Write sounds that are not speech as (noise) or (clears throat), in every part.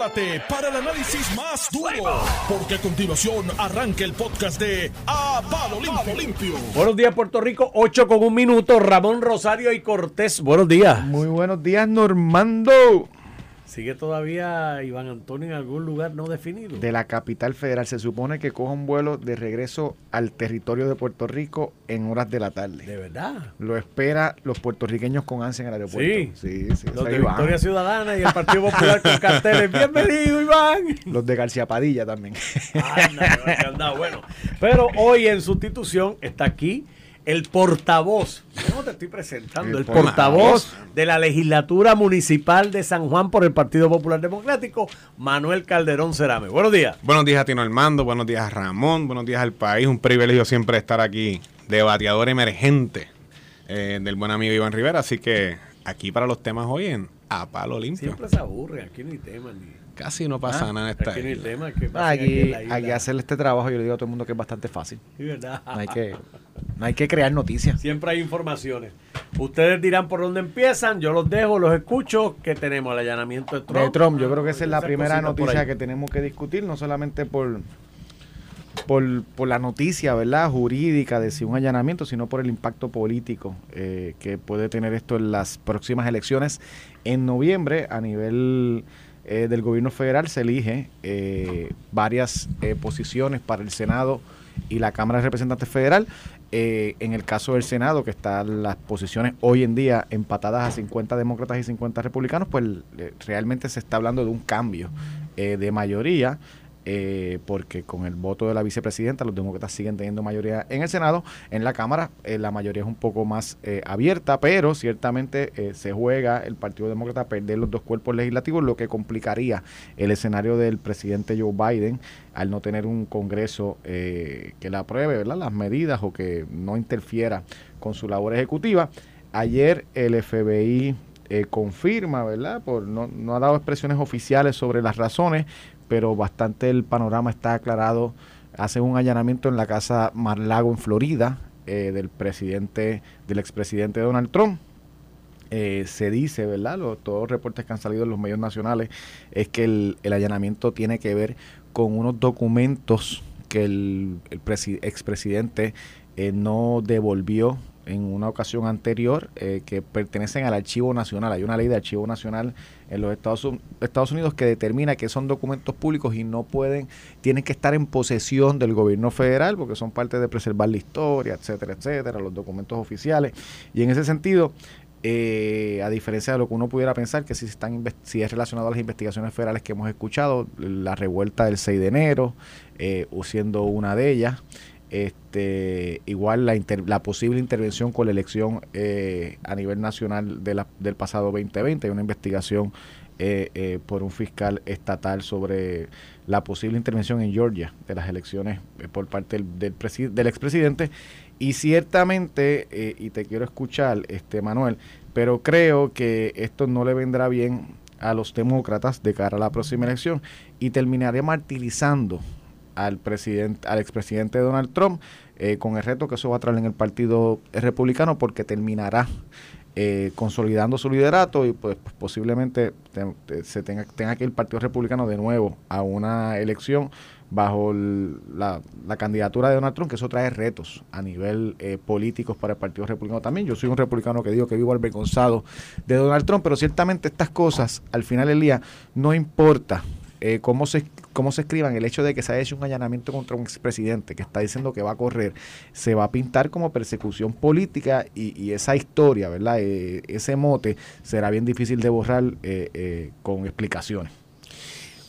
prepárate para el análisis más duro, porque a continuación arranca el podcast de A Palo Limpio. Limpio. Buenos días, Puerto Rico. 8 con un minuto. Ramón Rosario y Cortés. Buenos días. Muy buenos días, Normando. ¿Sigue todavía Iván Antonio en algún lugar no definido? De la capital federal. Se supone que coja un vuelo de regreso al territorio de Puerto Rico en horas de la tarde. ¿De verdad? Lo espera los puertorriqueños con ansia en el aeropuerto. Sí, sí. sí los de Victoria Ciudadana y el Partido Popular con carteles. Bienvenido, Iván. Los de García Padilla también. Anda, bueno. Pero hoy en sustitución está aquí el portavoz, ¿cómo te estoy presentando? El, portavoz de la legislatura municipal de San Juan por el Partido Popular Democrático, Manuel Calderón Cerame. Buenos días. Buenos días a Tino Armando, buenos días a Ramón, buenos días al país. Un privilegio siempre estar aquí, debateador emergente eh, del buen amigo Iván Rivera. Así que aquí para los temas hoy en A Palo Limpio. Siempre se aburre, aquí no hay tema ni Casi no pasa ah, nada en esta. Aquí, tema, aquí, hay que hacer este trabajo, yo le digo a todo el mundo que es bastante fácil. Sí, ¿verdad? No hay que, no hay que crear noticias. Siempre hay informaciones. Ustedes dirán por dónde empiezan, yo los dejo, los escucho. que tenemos? El allanamiento de Trump. De Trump, yo creo que esa es la primera noticia que tenemos que discutir, no solamente por, por, por, la noticia, ¿verdad? Jurídica de si un allanamiento, sino por el impacto político eh, que puede tener esto en las próximas elecciones en noviembre a nivel eh, del gobierno federal se elige eh, varias eh, posiciones para el Senado y la Cámara de Representantes Federal. en el caso del Senado, que están las posiciones hoy en día empatadas a 50 demócratas y 50 republicanos, pues realmente se está hablando de un cambio de mayoría eh, porque con el voto de la vicepresidenta los demócratas siguen teniendo mayoría en el Senado. En la Cámara eh, la mayoría es un poco más eh, abierta, pero ciertamente se juega el Partido Demócrata a perder los dos cuerpos legislativos, lo que complicaría el escenario del presidente Joe Biden al no tener un Congreso que le apruebe ¿verdad? las medidas o que no interfiera con su labor ejecutiva. Ayer el FBI confirma, ¿verdad? Por, no, no, ha dado expresiones oficiales sobre las razones, pero bastante el panorama está aclarado. Hace un allanamiento en la casa Mar-Lago en Florida eh, del presidente, del expresidente Donald Trump. Eh, se dice, ¿verdad? todos los reportes que han salido en los medios nacionales es que el, allanamiento tiene que ver con unos documentos que el, el expresidente eh, no devolvió en una ocasión anterior eh, que pertenecen al Archivo Nacional. Hay una ley de Archivo Nacional en los Estados, Unidos que determina que son documentos públicos y no pueden, tienen que estar en posesión del gobierno federal porque son parte de preservar la historia, etcétera, etcétera, los documentos oficiales. Y en ese sentido, eh, a diferencia de lo que uno pudiera pensar, que si, están si es relacionado a las investigaciones federales que hemos escuchado, la revuelta del 6 de enero, eh, siendo una de ellas, este, igual la, la posible intervención con la elección eh, a nivel nacional de la, del pasado 2020, hay una investigación eh, eh, por un fiscal estatal sobre la posible intervención en Georgia de las elecciones por parte del, del, del expresidente. Y ciertamente, y te quiero escuchar, este Manuel, pero creo que esto no le vendrá bien a los demócratas de cara a la próxima elección. Y terminaría martirizando al presidente, al expresidente Donald Trump, eh, con el reto que eso va a traer en el Partido Republicano, porque terminará eh, consolidando su liderato y pues, posiblemente se tenga, tenga que ir el Partido Republicano de nuevo a una elección bajo la, candidatura de Donald Trump, que eso trae retos a nivel eh, políticos para el Partido Republicano también. Yo soy un republicano que digo que vivo avergonzado de Donald Trump, pero ciertamente estas cosas, al final del día, no importa eh, cómo, se, cómo se escriban, el hecho de que se haya hecho un allanamiento contra un expresidente que está diciendo que va a correr, se va a pintar como persecución política y, esa historia, ¿verdad? Eh, ese mote será bien difícil de borrar eh, con explicaciones.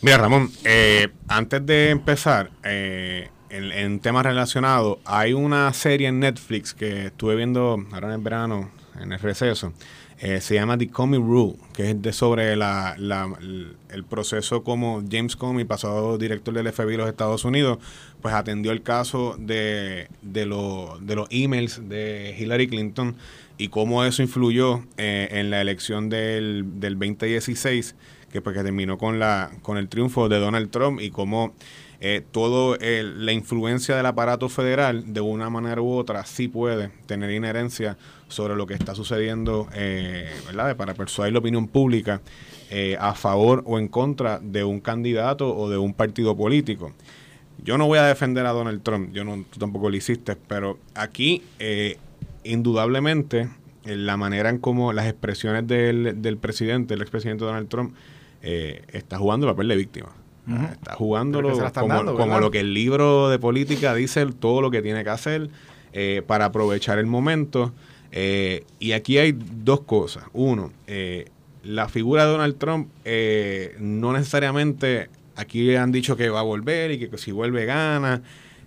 Mira, Ramón, antes de empezar, en, en temas relacionados, hay una serie en Netflix que estuve viendo ahora en el verano, en el receso, eh, se llama The Comey Rule, que es de sobre la, el proceso como James Comey, pasado director del FBI de los Estados Unidos, pues atendió el caso de, de, de los emails de Hillary Clinton y cómo eso influyó eh, en la elección del, del 2016 que, pues, terminó con, la, con el triunfo de Donald Trump y cómo eh, todo la influencia del aparato federal, de una manera u otra, sí puede tener inherencia sobre lo que está sucediendo, eh, ¿verdad? Para persuadir la opinión pública eh, a favor o en contra de un candidato o de un partido político. Yo no voy a defender a Donald Trump, yo no, tú tampoco lo hiciste, pero aquí, eh, indudablemente, la manera en cómo las expresiones del, presidente, el expresidente Donald Trump, está jugando el papel de víctima. Está jugándolo como, como lo que el libro de política dice, todo lo que tiene que hacer para aprovechar el momento. Eh, y aquí hay dos cosas. Uno, eh, la figura de Donald Trump eh, no necesariamente, aquí han dicho que va a volver y que, si vuelve gana.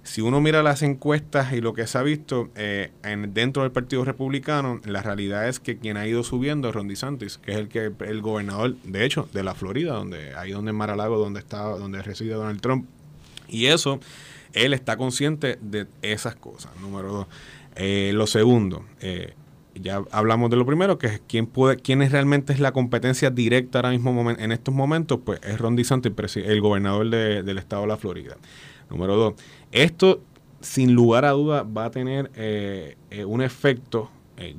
Si uno mira las encuestas y lo que se ha visto en, dentro del Partido Republicano, la realidad es que quien ha ido subiendo es Ron DeSantis, que es el que el gobernador, de hecho, de la Florida, donde ahí donde en Mar-a-Lago, donde está, donde reside Donald Trump. Y eso, él está consciente de esas cosas. Número dos. Eh, lo segundo, eh, ya hablamos de lo primero, que es quién puede, quién es realmente es la competencia directa ahora mismo en estos momentos, pues es Ron DeSantis, el gobernador del estado de la Florida. Número dos, esto sin lugar a duda va a tener eh, un efecto,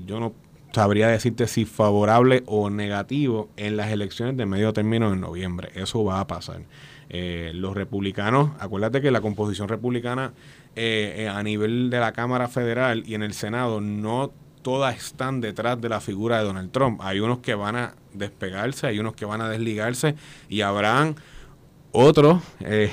yo no sabría decirte si favorable o negativo en las elecciones de medio término en noviembre. Eso va a pasar. los republicanos, acuérdate que la composición republicana eh, eh, a nivel de la Cámara Federal y en el Senado no todas están detrás de la figura de Donald Trump. Hay unos que van a despegarse, hay unos que van a desligarse y habrán otros eh,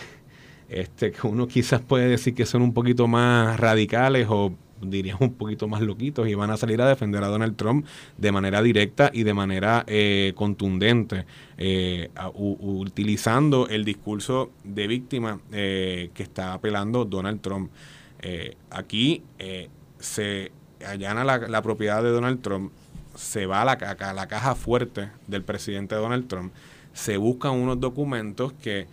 este, que uno quizás puede decir que son un poquito más radicales o diríamos un poquito más loquitos y van a salir a defender a Donald Trump de manera directa y de manera eh, contundente, eh, utilizando el discurso de víctima eh, que está apelando Donald Trump. aquí se allana la, propiedad de Donald Trump, se va a la, a la caja fuerte del presidente Donald Trump, se buscan unos documentos que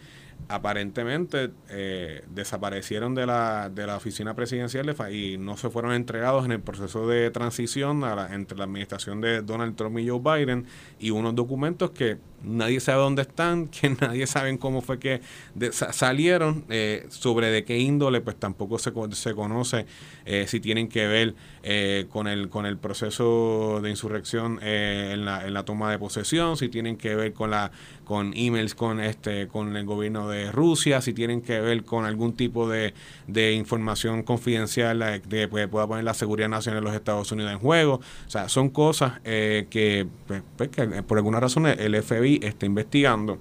aparentemente eh, desaparecieron de la, de la oficina presidencial y no se fueron entregados en el proceso de transición entre la administración de Donald Trump y Joe Biden y unos documentos que nadie sabe dónde están, (laughs) que nadie sabe cómo fue que salieron, eh, sobre de qué índole, pues tampoco se, se conoce eh, si tienen que ver con, el, con el proceso de insurrección en, la, en la toma de posesión, si tienen que ver con la con emails con este con el gobierno de Rusia, si tienen que ver con algún tipo de, de información confidencial de, que pueda poner la seguridad nacional de los Estados Unidos en juego. O sea, son cosas que, pues, pues, que por alguna razón el FBI está investigando.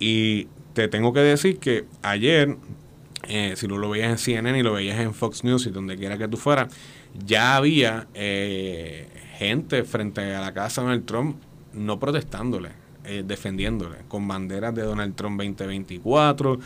Y te tengo que decir que ayer, eh, si lo, lo veías en CNN y lo veías en Fox News y donde quiera que tú fueras, ya había eh, gente frente a la casa de Donald Trump no protestándole. Eh, defendiéndole con banderas de Donald Trump 2024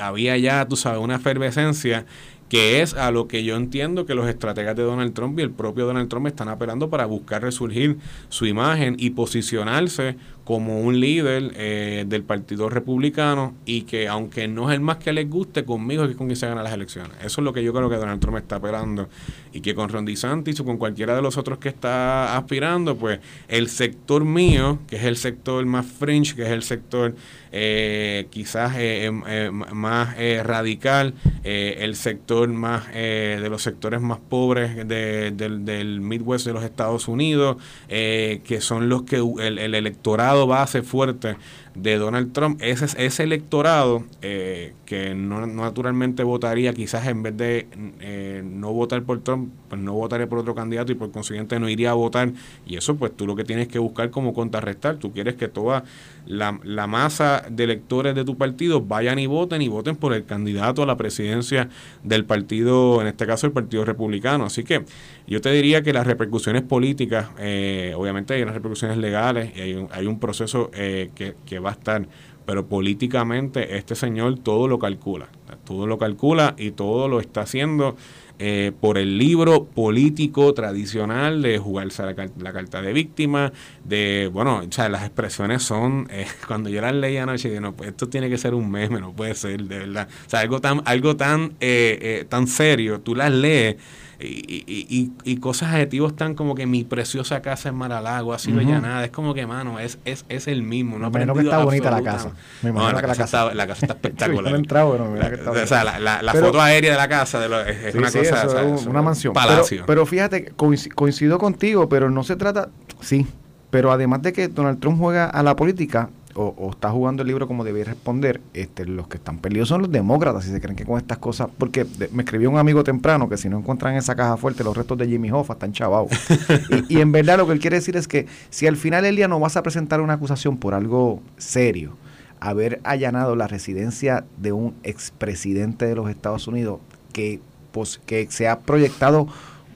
había ya tú sabes una efervescencia que es a lo que yo entiendo que los estrategas de Donald Trump y el propio Donald Trump están apelando para buscar resurgir su imagen y posicionarse como un líder eh, del Partido Republicano y que aunque no es el más que les guste, conmigo es con quien se gana las elecciones. Eso es lo que yo creo que Donald Trump está apelando y que con Ron DeSantis o con cualquiera de los otros que está aspirando, pues el sector mío, que es el sector más fringe, que es el sector eh, quizás eh, em, más radical, el sector más de los sectores más pobres del, del Midwest de los Estados Unidos, que son los que el electorado base fuerte de Donald Trump, ese, ese electorado eh, que no, naturalmente votaría, quizás en vez de eh, no votar por Trump, pues no votaría por otro candidato y por consiguiente no iría a votar. Y eso pues tú lo que tienes que buscar como contrarrestar. Tú quieres que toda la, la masa de electores de tu partido vayan y voten y voten por el candidato a la presidencia del partido, en este caso el Partido Republicano. Así que yo te diría que las repercusiones políticas, eh, obviamente hay unas repercusiones legales y hay un, hay un proceso que, que va a estar. Pero políticamente este señor todo lo calcula, todo lo calcula y todo lo está haciendo eh, por el libro político tradicional de jugarse la, la, carta de víctima, de, bueno, o sea, las expresiones son, (laughs) eh, cuando yo las leí anoche, dije, no, pues esto tiene que ser un meme, no puede ser, de verdad. O sea, algo tan, algo tan, eh, tan serio, tú las lees y, y, y, cosas adjetivos tan como que mi preciosa casa en Maralago ha sido uh Es como que, mano, es, es, es el mismo. No me que está bonita la casa. Me no, la, casa Está, la casa está (laughs) espectacular. entrado, la, que o sea, la, la, foto aérea de la casa de es, una cosa. es una mansión. Palacio. Pero, pero fíjate, coincido contigo, pero no se trata. Sí, pero además de que Donald Trump juega a la política, o, está jugando el libro como debía responder, este, los que están perdidos son los demócratas, si se creen que con estas cosas, porque me escribió un amigo temprano que si no encuentran esa caja fuerte los restos de Jimmy Hoffa están chavados. (laughs) y, y, en verdad lo que él quiere decir es que si al final el día no vas a presentar una acusación por algo serio, haber allanado la residencia de un expresidente de los Estados Unidos que, pues, que se ha proyectado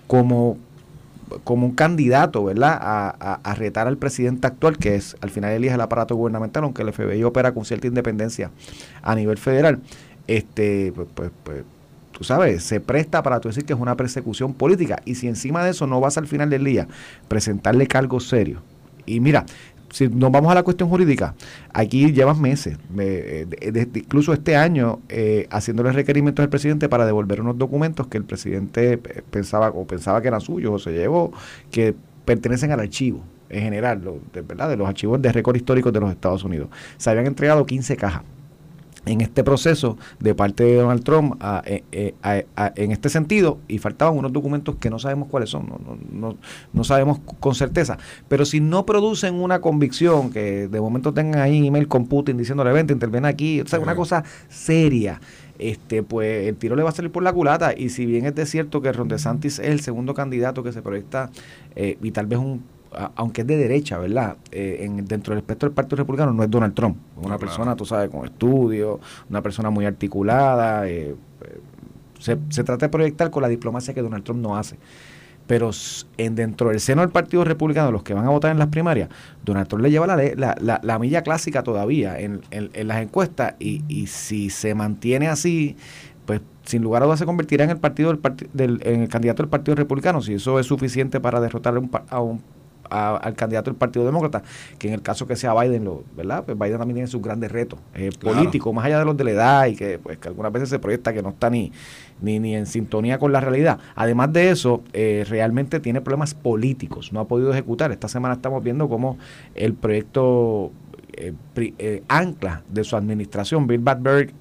como como un candidato, ¿verdad?, a, a, retar al presidente actual, que es al final elige el aparato gubernamental, aunque el FBI opera con cierta independencia a nivel federal, este, pues, pues, pues tú sabes, se presta para tú decir que es una persecución política. Y si encima de eso no vas al final del día presentarle cargos serios. Y mira, si nos vamos a la cuestión jurídica, aquí llevas meses, eh, incluso este año, eh, haciéndole requerimientos al presidente para devolver unos documentos que el presidente eh, pensaba o pensaba que eran suyos o se llevó, que pertenecen al archivo en general, de, ¿verdad? de los archivos de récord históricos de los Estados Unidos. Se habían entregado 15 cajas en este proceso de parte de Donald Trump eh, eh, en este sentido y faltaban unos documentos que no sabemos cuáles son, no, no, no, sabemos con certeza. Pero si no producen una convicción, que de momento tengan ahí email con Putin diciéndole, vente, interviene aquí, o sea, una cosa seria, este pues el tiro le va a salir por la culata y si bien es de cierto que Ron DeSantis es el segundo candidato que se proyecta eh, y tal vez un aunque es de derecha, ¿verdad? Eh, en, dentro del espectro del Partido Republicano no es Donald Trump, una persona, tú sabes, con estudios, una persona muy articulada. Eh, eh, se, se, trata de proyectar con la diplomacia que Donald Trump no hace. Pero en, dentro del seno del Partido Republicano, los que van a votar en las primarias, Donald Trump le lleva la, la, la, milla clásica todavía en, en, las encuestas y, y si se mantiene así, pues sin lugar a dudas se convertirá en el partido del, en el candidato del Partido Republicano si eso es suficiente para derrotar a un, al candidato del Partido Demócrata, que en el caso que sea Biden, lo, ¿verdad? Pues Biden también tiene sus grandes retos eh, políticos, más allá de los de la edad y que, pues, que algunas veces se proyecta que no está ni, ni, ni en sintonía con la realidad. Además de eso, eh, realmente tiene problemas políticos, no ha podido ejecutar. Esta semana estamos viendo cómo el proyecto eh, ancla de su administración, Bill Badberg,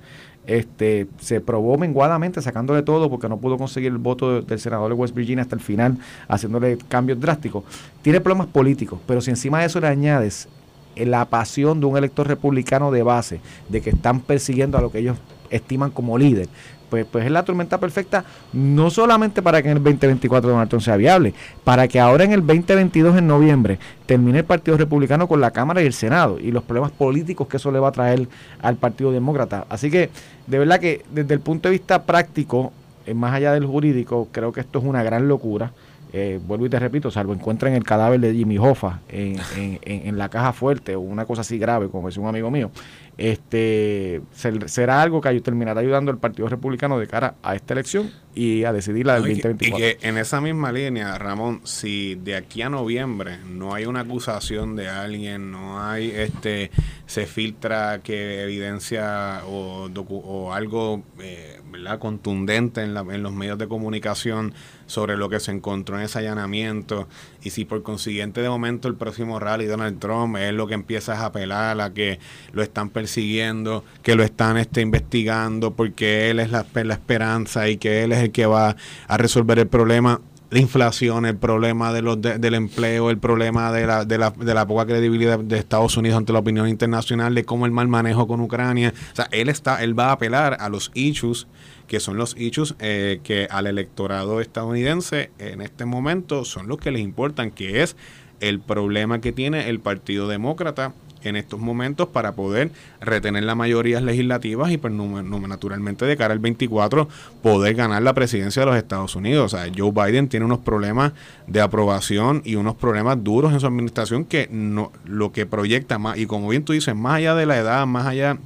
este, se probó menguadamente sacándole todo porque no pudo conseguir el voto del senador de West Virginia hasta el final, haciéndole cambios drásticos. Tiene problemas políticos, pero si encima de eso le añades la pasión de un elector republicano de base, de que están persiguiendo a lo que ellos estiman como líder, pues, pues es la tormenta perfecta, no solamente para que en el 2024 Donald Trump sea viable, para que ahora en el 2022, en noviembre, termine el Partido Republicano con la Cámara y el Senado y los problemas políticos que eso le va a traer al Partido Demócrata. Así que, de verdad que desde el punto de vista práctico, eh, más allá del jurídico, creo que esto es una gran locura. Eh, vuelvo y te repito, salvo encuentren el cadáver de Jimmy Hoffa en, en, en, la caja fuerte o una cosa así grave, como decía un amigo mío, este será algo que terminará ayudando al Partido Republicano de cara a esta elección y a decidir la del 2024. Y que en esa misma línea, Ramón, si de aquí a noviembre no hay una acusación de alguien, no hay este se filtra que evidencia o, o algo eh, ¿verdad? contundente en, la, en los medios de comunicación sobre lo que se encontró en ese allanamiento y si por consiguiente de momento el próximo rally Donald Trump es lo que empieza a apelar a que lo están persiguiendo, que lo están este, investigando porque él es la, la esperanza y que él es el que va a resolver el problema la inflación, el problema de los del empleo, el problema de la, de, la, de la poca credibilidad de Estados Unidos ante la opinión internacional, de cómo el mal manejo con Ucrania. O sea, él está, él va a apelar a los issues que son los issues eh, que al electorado estadounidense en este momento son los que les importan, que es el problema que tiene el Partido Demócrata en estos momentos para poder retener las mayorías legislativas y pues, naturalmente de cara al 24 poder ganar la presidencia de los Estados Unidos. O sea, Joe Biden tiene unos problemas de aprobación y unos problemas duros en su administración que no lo que proyecta más y como bien tú dices, más allá de la edad, más allá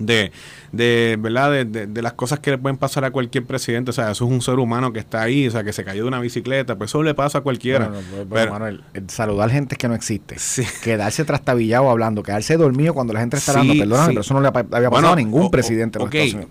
de, de verdad de, de, las cosas que le pueden pasar a cualquier presidente. O sea eso es un ser humano que está ahí o sea que se cayó de una bicicleta. Pues eso le pasa a cualquiera. Pero, Manuel, saludar gente que no existe. Quedarse trastabillado hablando quedarse dormido cuando la gente está hablando. Perdóname pero eso no le había pasado a ningún presidente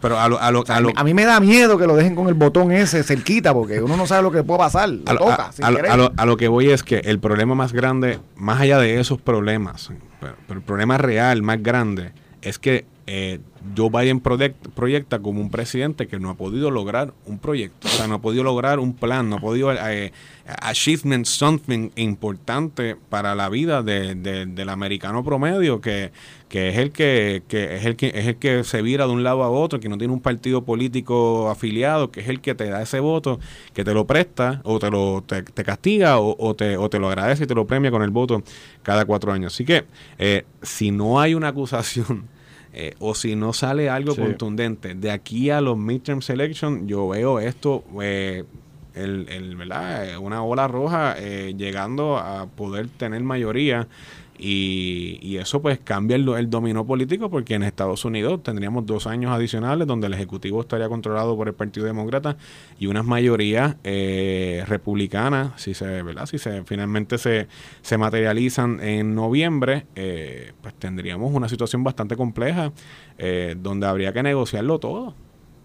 pero a, lo, a, lo, a, mí me da miedo que lo dejen con el botón ese cerquita porque uno no sabe lo que puede pasar. A, toca, lo, a, lo, que voy es que el problema más grande más allá de esos problemas pero el problema real más grande es que eh, Joe Biden proyecta como un presidente que no ha podido lograr un proyecto, o sea, no ha podido lograr un plan, no ha podido eh, achievement something importante para la vida del americano promedio, que, es el que, es el que es el que se vira de un lado a otro, que no tiene un partido político afiliado, que es el que te da ese voto, que te lo presta o te lo te, castiga o, te, o te lo agradece y te lo premia con el voto cada cuatro años. Así que eh, si no hay una acusación eh, o si no sale algo contundente de aquí a los midterm selection, yo veo esto, eh, el, el, ¿verdad? Eh, una ola roja llegando a poder tener mayoría y, y, eso pues cambia el, el, dominó político porque en Estados Unidos tendríamos dos años adicionales donde el Ejecutivo estaría controlado por el Partido Demócrata y unas mayorías eh, republicanas, si se, ¿verdad? Si se finalmente se, se materializan en noviembre, eh, pues tendríamos una situación bastante compleja eh, donde habría que negociarlo todo,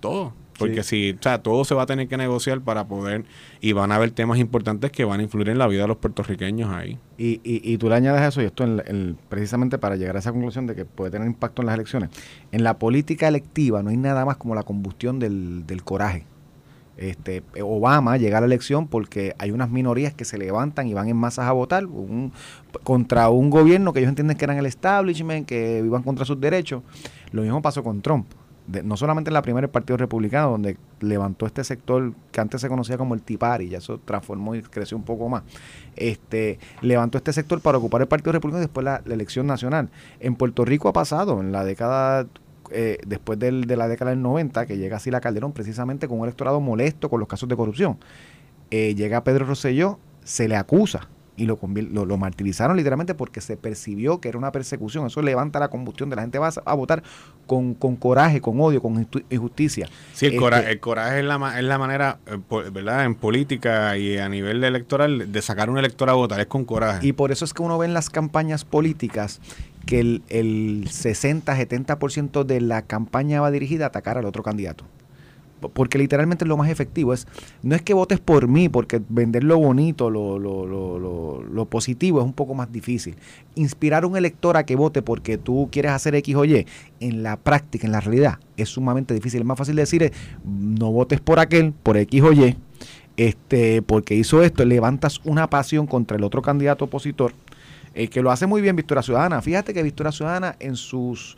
todo. Porque si, o sea, todo se va a tener que negociar para poder, y van a haber temas importantes que van a influir en la vida de los puertorriqueños ahí. Y, y, y tú le añades eso, y esto en, precisamente para llegar a esa conclusión de que puede tener impacto en las elecciones. En la política electiva no hay nada más como la combustión del, del coraje. Este, Obama llega a la elección porque hay unas minorías que se levantan y van en masas a votar un, contra un gobierno que ellos entienden que eran el establishment, que iban contra sus derechos. Lo mismo pasó con Trump no solamente en la primera el Partido Republicano, donde levantó este sector que antes se conocía como el Tipari, ya eso transformó y creció un poco más, este levantó este sector para ocupar el Partido Republicano y después la, elección nacional. En Puerto Rico ha pasado, en la década eh, después del, de la década del 90, que llega así la Calderón, precisamente con un electorado molesto con los casos de corrupción. Eh, llega Pedro Rosselló, se le acusa y lo, lo, martirizaron literalmente porque se percibió que era una persecución. Eso levanta la combustión de la gente va a, votar con, con, coraje, con odio, con injusticia. Sí, el, este coraje, el coraje es la, es la manera, eh, ¿verdad? En política y a nivel electoral de sacar un elector a votar, es con coraje. Y por eso es que uno ve en las campañas políticas que el, el 60-70% de la campaña va dirigida a atacar al otro candidato porque literalmente lo más efectivo es, no es que votes por mí, porque vender lo bonito, lo, lo, lo, positivo es un poco más difícil. Inspirar a un elector a que vote porque tú quieres hacer X o Y, en la práctica, en la realidad, es sumamente difícil. Es más fácil decir, no votes por aquel, por X o Y, este, porque hizo esto, levantas una pasión contra el otro candidato opositor, eh, que lo hace muy bien Victoria Ciudadana. Fíjate que Victoria Ciudadana en sus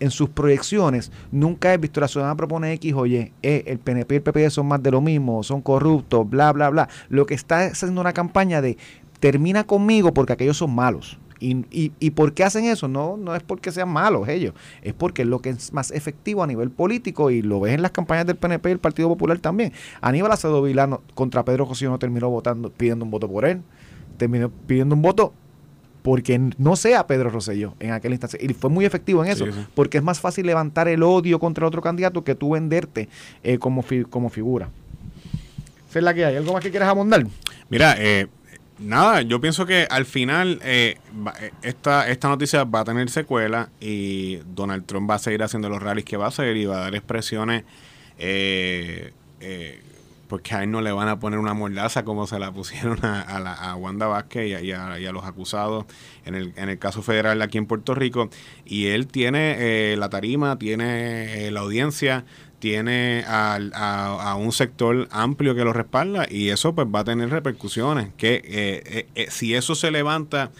en sus proyecciones nunca he visto la ciudadana propone X o Y, eh, el PNP y el PPD son más de lo mismo, son corruptos, bla, bla, bla. Lo que está haciendo una campaña de termina conmigo porque aquellos son malos. Y, y, y, por qué hacen eso? No, no es porque sean malos ellos, es porque es lo que es más efectivo a nivel político y lo ves en las campañas del PNP y el Partido Popular también. Aníbal Acevedo Vilano contra Pedro José no terminó votando, pidiendo un voto por él, terminó pidiendo un voto porque no sea Pedro Rosselló en aquel instante. Y fue muy efectivo en eso, porque es más fácil levantar el odio contra el otro candidato que tú venderte eh, como, como figura. Esa es la que hay. ¿Algo más que quieras abundar? Mira, eh, nada, yo pienso que al final eh, esta, esta noticia va a tener secuela y Donald Trump va a seguir haciendo los rallies que va a hacer y va a dar expresiones eh, porque a él no le van a poner una mordaza como se la pusieron a, la, a Wanda Vázquez y a, los acusados en el, en el caso federal aquí en Puerto Rico. Y él tiene eh, la tarima, tiene eh, la audiencia, tiene a, un sector amplio que lo respalda y eso pues va a tener repercusiones. Que eh, si eso se levanta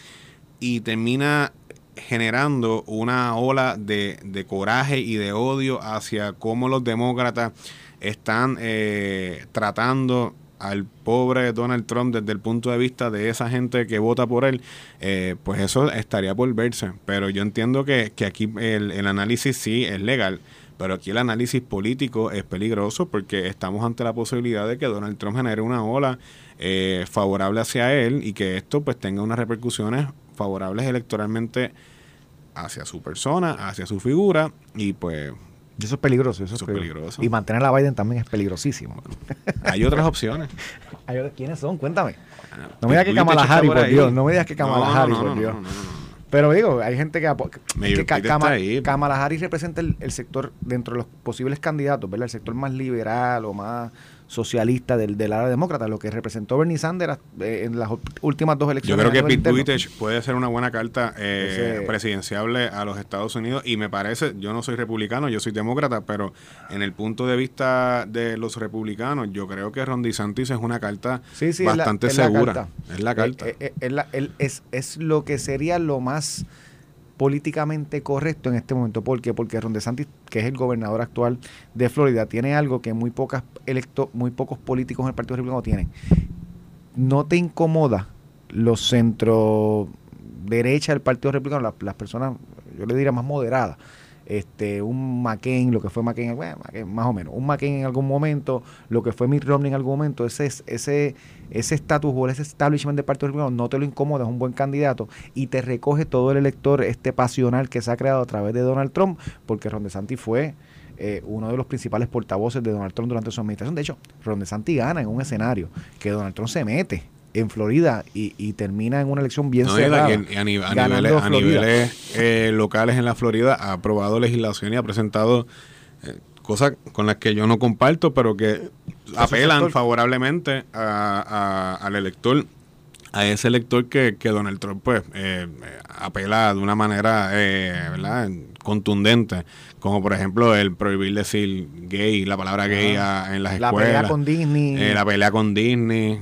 y termina generando una ola de, de coraje y de odio hacia cómo los demócratas están eh, tratando al pobre Donald Trump desde el punto de vista de esa gente que vota por él, eh, pues eso estaría por verse. Pero yo entiendo que, aquí el, análisis sí es legal, pero aquí el análisis político es peligroso porque estamos ante la posibilidad de que Donald Trump genere una ola eh, favorable hacia él y que esto pues tenga unas repercusiones favorables electoralmente hacia su persona, hacia su figura y pues... eso es peligroso, eso, es peligroso. Y mantener a Biden también es peligrosísimo. hay otras opciones. (laughs) ¿Quiénes son? Cuéntame. No me digas que Kamala Harris, por Dios. No me digas que Kamala Harris, por Dios. Pero digo, hay gente que, que, Kamala Harris representa el, el, sector dentro de los posibles candidatos, ¿verdad? El sector más liberal o más socialista del, del área demócrata, lo que representó Bernie Sanders eh, en las últimas dos elecciones. Yo creo que Pete Buttigieg puede ser una buena carta eh, presidenciable a los Estados Unidos y me parece, yo no soy republicano, yo soy demócrata, pero en el punto de vista de los republicanos, yo creo que Ron DeSantis es una carta bastante segura. es la carta. Eh, es, es lo que sería lo más políticamente correcto en este momento. ¿Por? Porque Ron DeSantis, que es el gobernador actual de Florida, tiene algo que muy pocas electo, muy pocos políticos en el Partido Republicano tienen. No te incomoda los centro derecha del Partido Republicano, las, las personas, yo le diría más moderadas, este, un McCain, lo que fue McCain, bueno, más o menos, un McCain en algún momento, lo que fue Mitt Romney en algún momento, ese ese ese status o ese establishment del Partido Republicano no te lo incomoda, es un buen candidato y te recoge todo el elector este pasional que se ha creado a través de Donald Trump, porque Ron DeSantis fue eh, uno de los principales portavoces de Donald Trump durante su administración. De hecho, Ron DeSantis gana en un escenario que Donald Trump se mete en Florida y, termina en una elección bien cerrada. a, niveles, eh, locales en la Florida ha aprobado legislación y ha presentado eh, cosas con las que yo no comparto, pero que apelan favorablemente al elector a ese elector que, que Donald Trump pues eh, apela de una manera ¿verdad? contundente como por ejemplo el prohibir decir gay, la palabra gay en las escuelas. La pelea con Disney. Eh, la pelea con Disney,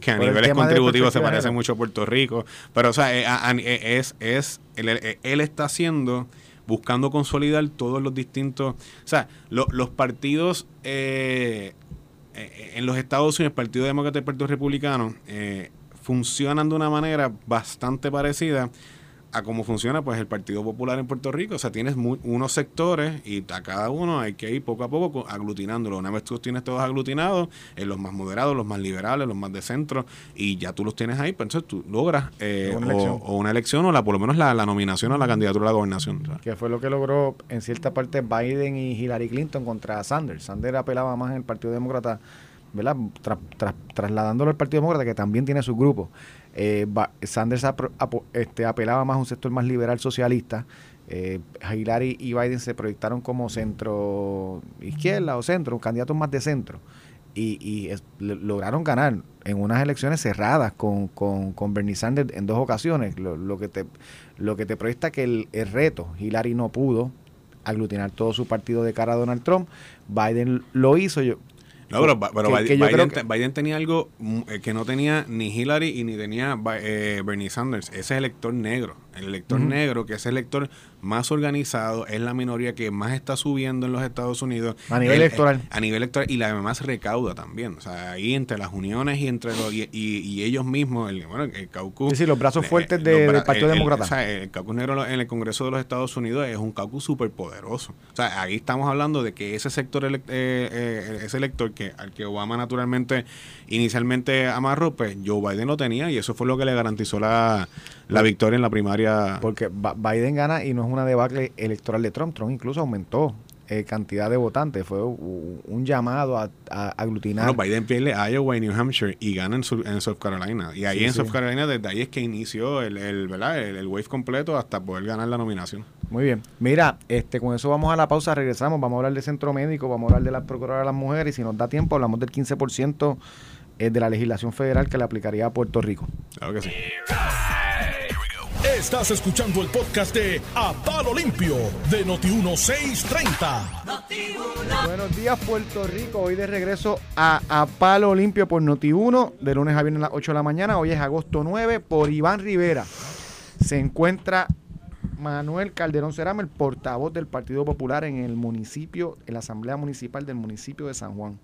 que, a niveles contributivos se parece mucho a Puerto Rico. Pero, o sea, eh, eh, es, es él, está haciendo, buscando consolidar todos los distintos. O sea, los partidos en los Estados Unidos, el Partido Demócrata y el Partido Republicano, funcionan de una manera bastante parecida a cómo funciona pues el Partido Popular en Puerto Rico. O sea, tienes unos sectores y a cada uno hay que ir poco a poco aglutinándolo. Una vez tú tienes todos aglutinados, en eh, los más moderados, los más liberales, los más de centro, y ya tú los tienes ahí, pues entonces tú logras eh, o, una elección o la, por lo menos la, nominación a la candidatura a la gobernación. Que fue lo que logró en cierta parte Biden y Hillary Clinton contra Sanders. Sanders apelaba más en el Partido Demócrata, ¿verdad? trasladándolo al Partido Demócrata, que también tiene su grupo. Eh, Sanders este, apelaba más a un sector más liberal socialista. Eh, Hillary y Biden se proyectaron como centro izquierda o centro, candidatos más de centro. Y, lograron ganar en unas elecciones cerradas con, con, Bernie Sanders en dos ocasiones. Lo, que te lo que te proyecta que el, el, reto, Hillary no pudo aglutinar todo su partido de cara a Donald Trump. Biden lo hizo. Yo, no, pero, Biden, tenía algo mm, eh, que no tenía ni Hillary y ni tenía eh, Bernie Sanders. Ese elector negro. El elector negro, que es el elector más organizado, es la minoría que más está subiendo en los Estados Unidos. A nivel electoral. A nivel electoral y la más recauda también. O sea, ahí entre las uniones y entre los y, y, ellos mismos, el, bueno, el caucus. Sí, los brazos fuertes del Partido Demócrata. o sea, el caucus negro en el Congreso de los Estados Unidos es un caucus súper poderoso. O sea, ahí estamos hablando de que ese sector, eh, eh, ese elector que, al que Obama naturalmente inicialmente amarró, pues Joe Biden lo tenía y eso fue lo que le garantizó la la victoria en la primaria. Porque Biden gana y no es una debacle electoral de Trump. Trump incluso aumentó eh, cantidad de votantes. Fue un, llamado a, aglutinar. Bueno, Biden pierde Iowa y New Hampshire y gana en, South Carolina. Y ahí en South Carolina, desde ahí es que inició el, el, ¿verdad? el, wave completo hasta poder ganar la nominación. Muy bien. Mira, este con eso vamos a la pausa, regresamos. Vamos a hablar del centro médico, vamos a hablar de la Procuraduría de las Mujeres y si nos da tiempo hablamos del 15% eh, de la legislación federal que le aplicaría a Puerto Rico. Claro que sí. Estás escuchando el podcast de A Palo Limpio de Noti1630. Buenos días, Puerto Rico. Hoy de regreso a A Palo Limpio por Noti1, de lunes a viernes a las 8 de la mañana. Hoy es agosto 9 por Iván Rivera. Se encuentra Manuel Calderón Cerama, el portavoz del Partido Popular en el municipio, en la Asamblea Municipal del municipio de San Juan.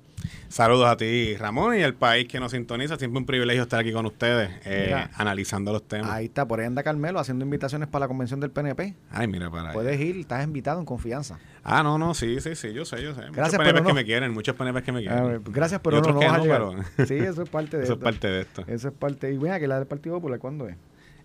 Saludos a ti, Ramón, y al país que nos sintoniza. Siempre un privilegio estar aquí con ustedes, eh, analizando los temas. Ahí está, por ahí anda Carmelo haciendo invitaciones para la convención del PNP. Ay, mira para Puedes ir, estás invitado en confianza. Ah, no, no, sí, sí, sí, yo sé, yo sé. Gracias, muchos PNP que me quieren, muchos PNP que me quieren. gracias, pero no, no, vas a Sí, eso es parte de (laughs) Eso es parte de esto. Eso es parte. Y mira, que la del Partido Popular, ¿cuándo es?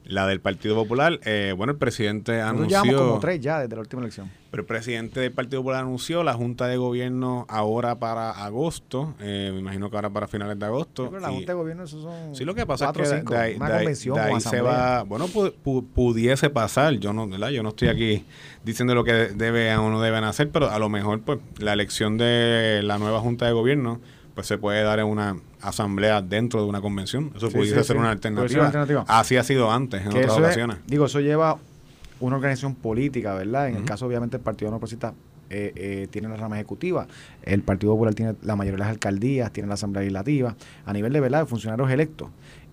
La del Partido Popular, eh, bueno, el presidente anunció... llevamos como tres ya desde la última elección. Pero el presidente del Partido Popular anunció la Junta de Gobierno ahora para agosto, eh, me imagino que ahora para finales de agosto. Sí, pero la y- Junta de Gobierno, eso son. Sí, lo que pasa cuatro es que cinco, de, ahí- una de ahí- convención de con ahí se va, bueno, pu- pu- pudiese pasar, yo no, ¿verdad? Yo no estoy aquí diciendo lo que debe o no deben hacer, pero a lo mejor pues la elección de la nueva Junta de Gobierno pues se puede dar en una asamblea dentro de una convención. Eso Sí, pudiese sí, ser sí. una alternativa. Así ha sido antes en Que otras es- ocasiones. digo, eso lleva una organización política, ¿verdad? En el caso, obviamente, el Partido No Progresista eh, eh, tiene la rama ejecutiva, el Partido Popular tiene la mayoría de las alcaldías, tiene la Asamblea Legislativa, a nivel de, ¿verdad?, de funcionarios electos.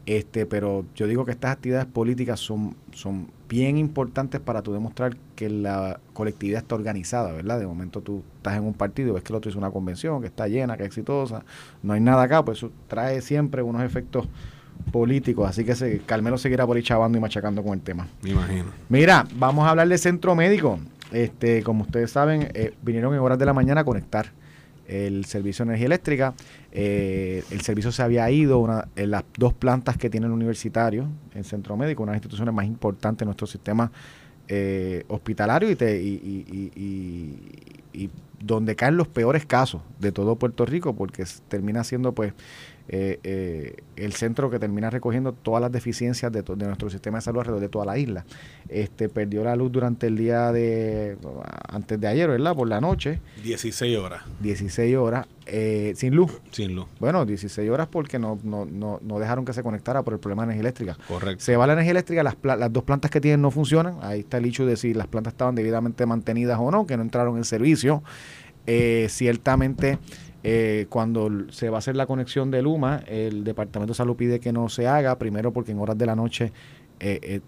Este, pero yo digo que estas actividades políticas son, son bien importantes para tú demostrar que la colectividad está organizada, ¿verdad? De momento tú estás en un partido, ves que el otro hizo una convención, que está llena, que es exitosa, no hay nada acá, pues eso trae siempre unos efectos políticos, así que se, Carmelo seguirá por ahí chavando y machacando con el tema. Me imagino. Mira, vamos a hablar del centro médico. Este, como ustedes saben, eh, vinieron en horas de la mañana a conectar el servicio de energía eléctrica. Eh, el servicio se había ido una, en las dos plantas que tiene el universitario, el centro médico, una de las instituciones más importantes de nuestro sistema eh, hospitalario y, te- y, y- y- donde caen los peores casos de todo Puerto Rico, porque termina siendo pues eh, eh, el centro que termina recogiendo todas las deficiencias de, nuestro sistema de salud alrededor de toda la isla. Este perdió la luz durante el día de antes de ayer, ¿verdad? Por la noche, 16 horas 16 horas eh, sin luz. sin luz. Bueno, 16 horas porque no, no, no, no dejaron que se conectara por el problema de energía eléctrica. Correcto. Se va la energía eléctrica, las, las dos plantas que tienen no funcionan. Ahí está el hecho de si las plantas estaban debidamente mantenidas o no, que no entraron en servicio. Eh, ciertamente, eh, cuando se va a hacer la conexión de Luma, el Departamento de Salud pide que no se haga, primero porque en horas de la noche eh, eh,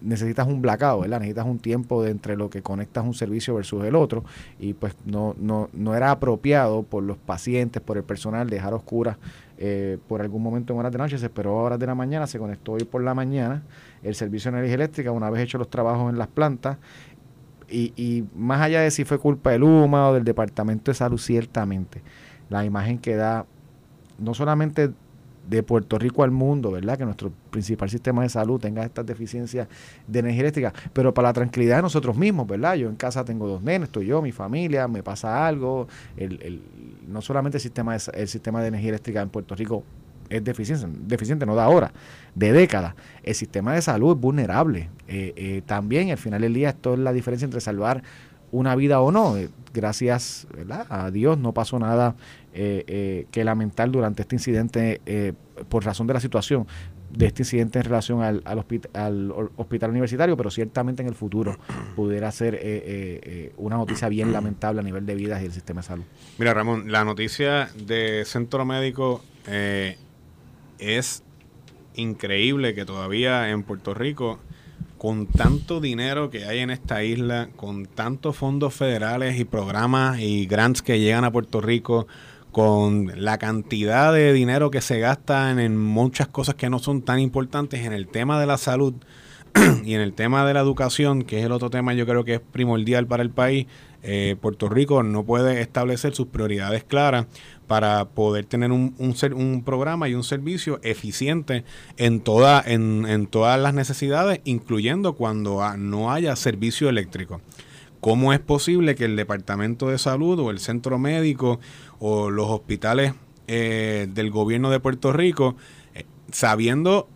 necesitas un blackout, ¿verdad? Necesitas un tiempo de entre lo que conectas un servicio versus el otro y pues no, no, no era apropiado por los pacientes, por el personal dejar oscuras eh, por algún momento en horas de noche, se esperó a horas de la mañana, se conectó hoy por la mañana el servicio de energía eléctrica una vez hechos los trabajos en las plantas y, y más allá de si fue culpa del Luma o del Departamento de Salud, ciertamente la imagen que da no solamente de Puerto Rico al mundo, ¿verdad? Que nuestro principal sistema de salud tenga estas deficiencias de energía eléctrica, pero para la tranquilidad de nosotros mismos, ¿verdad? Yo en casa tengo dos nenes, estoy yo, mi familia, me pasa algo, el, el- no solamente el sistema, de, el sistema de energía eléctrica en Puerto Rico es deficiente, deficiente no de ahora, de décadas. El sistema de salud es vulnerable. Eh, eh, también, al final del día, esto es la diferencia entre salvar una vida o no. Eh, gracias a Dios no pasó nada eh, eh, que lamentar durante este incidente por razón de la situación de este incidente en relación al, hospital universitario, pero ciertamente en el futuro pudiera ser una noticia bien lamentable a nivel de vidas y del sistema de salud. Mira, Ramón, la noticia de Centro Médico es increíble que todavía en Puerto Rico, con tanto dinero que hay en esta isla, con tantos fondos federales y programas y grants que llegan a Puerto Rico, con la cantidad de dinero que se gastan en muchas cosas que no son tan importantes en el tema de la salud (clears throat) y en el tema de la educación, que es el otro tema yo creo que es primordial para el país, eh, Puerto Rico no puede establecer sus prioridades claras para poder tener un, un, programa y un servicio eficiente en, toda, en, en todas las necesidades, incluyendo cuando no haya servicio eléctrico. ¿Cómo es posible que el Departamento de Salud o el Centro Médico o los hospitales eh, del gobierno de Puerto Rico, eh, sabiendo